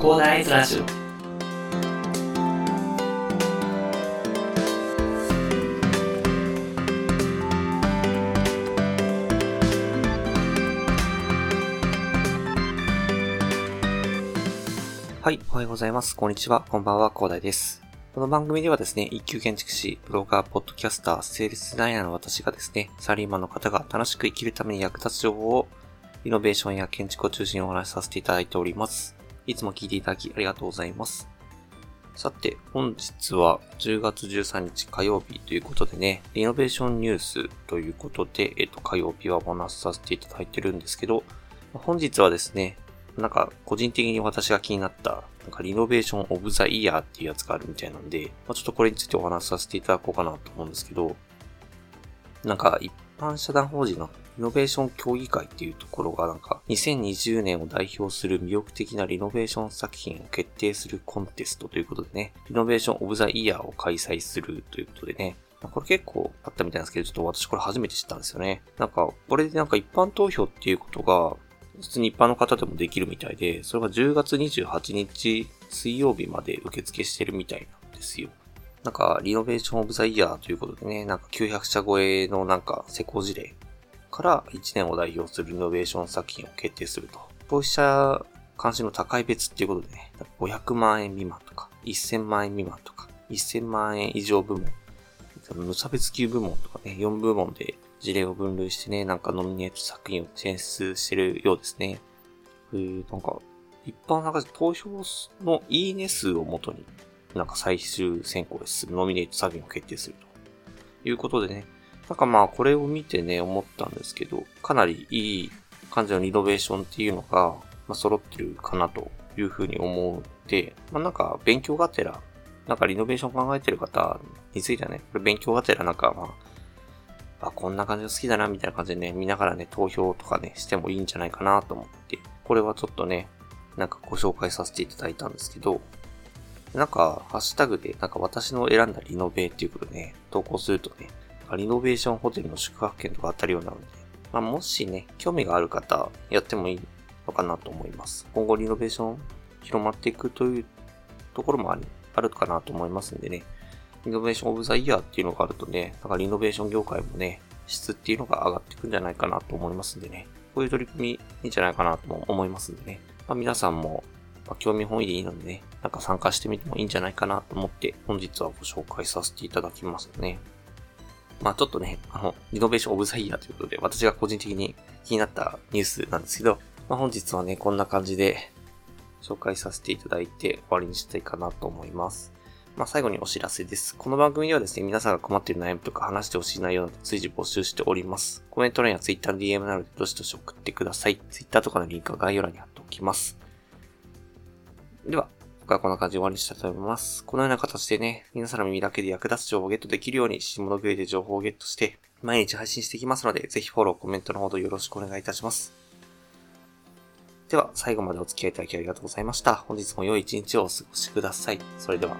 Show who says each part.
Speaker 1: 広大ズラジオ
Speaker 2: はい、おはようございます。こんにちは。こんばんは、広大です。この番組ではですね、一級建築士、ブロガー、ポッドキャスター、セールスデザイナーの私がですね、サラリーマンの方が楽しく生きるために役立つ情報を、イノベーションや建築を中心にお話しさせていただいております。いつも聞いていただきありがとうございます。さて、本日は10月13日火曜日ということでね、イノベーションニュースということで、えっと、火曜日はお話しさせていただいてるんですけど、本日はですね、なんか、個人的に私が気になった、なんか、リノベーションオブザイヤーっていうやつがあるみたいなんで、まあ、ちょっとこれについてお話しさせていただこうかなと思うんですけど、なんか、一般社団法人のリノベーション協議会っていうところが、なんか、2020年を代表する魅力的なリノベーション作品を決定するコンテストということでね、リノベーションオブザイヤーを開催するということでね、これ結構あったみたいなんですけど、ちょっと私これ初めて知ったんですよね。なんか、これでなんか一般投票っていうことが、普通に一般の方でもできるみたいで、それが10月28日水曜日まで受付してるみたいなんですよ。なんか、リノベーションオブザイヤーということでね、なんか900社超えのなんか施工事例から1年を代表するリノベーション作品を決定すると。消費者関心の高い価格帯別っていうことでね、500万円未満とか、1000万円未満とか、1000万円以上部門、無差別級部門とかね、4部門で事例を分類してね、なんかノミネート作品を選出してるようですね。えー、なんか、一般なんか投票のいいね数をもとに、なんか最終選考です。ノミネート作品を決定すると。いうことでね、なんかまあこれを見てね、思ったんですけど、かなりいい感じのリノベーションっていうのが、まあ、揃ってるかなというふうに思って、まあなんか勉強がてら、なんかリノベーション考えてる方についてはね、これ勉強がてらなんかまあ、あ、こんな感じが好きだな、みたいな感じでね、見ながらね、投票とかね、してもいいんじゃないかなと思って、これはちょっとね、なんかご紹介させていただいたんですけど、なんか、ハッシュタグで、なんか私の選んだリノベっていうことね、投稿するとね、リノベーションホテルの宿泊券とか当たるようになので、まあ、もしね、興味がある方、やってもいいのかなと思います。今後リノベーション広まっていくというところもあるあるかなと思いますんでね、リノベーションオブザイヤーっていうのがあるとね、なんかリノベーション業界もね、質っていうのが上がっていくんじゃないかなと思いますんでね、こういう取り組みいいんじゃないかなとも思いますんでね、まあ、皆さんも、ま、興味本位でいいのでね、なんか参加してみてもいいんじゃないかなと思って、本日はご紹介させていただきますね。まあちょっとね、あの、リノベーションオブザイヤーということで、私が個人的に気になったニュースなんですけど、まあ本日はね、こんな感じで紹介させていただいて終わりにしたいかなと思います。まあ最後にお知らせです。この番組ではですね、皆さんが困っている悩みとか話してほしい内容など随時募集しております。コメント欄や Twitter の DM などでどしどし送ってください。Twitter とかのリンクは概要欄に貼っておきます。では、今回はこんな感じで終わりにしたいと思います。このような形でね、皆さんの耳だけで役立つ情報をゲットできるように、下のグレで情報をゲットして、毎日配信していきますので、ぜひフォロー、コメントのほどよろしくお願いいたします。では、最後までお付き合いいただきありがとうございました。本日も良い一日をお過ごしください。それでは。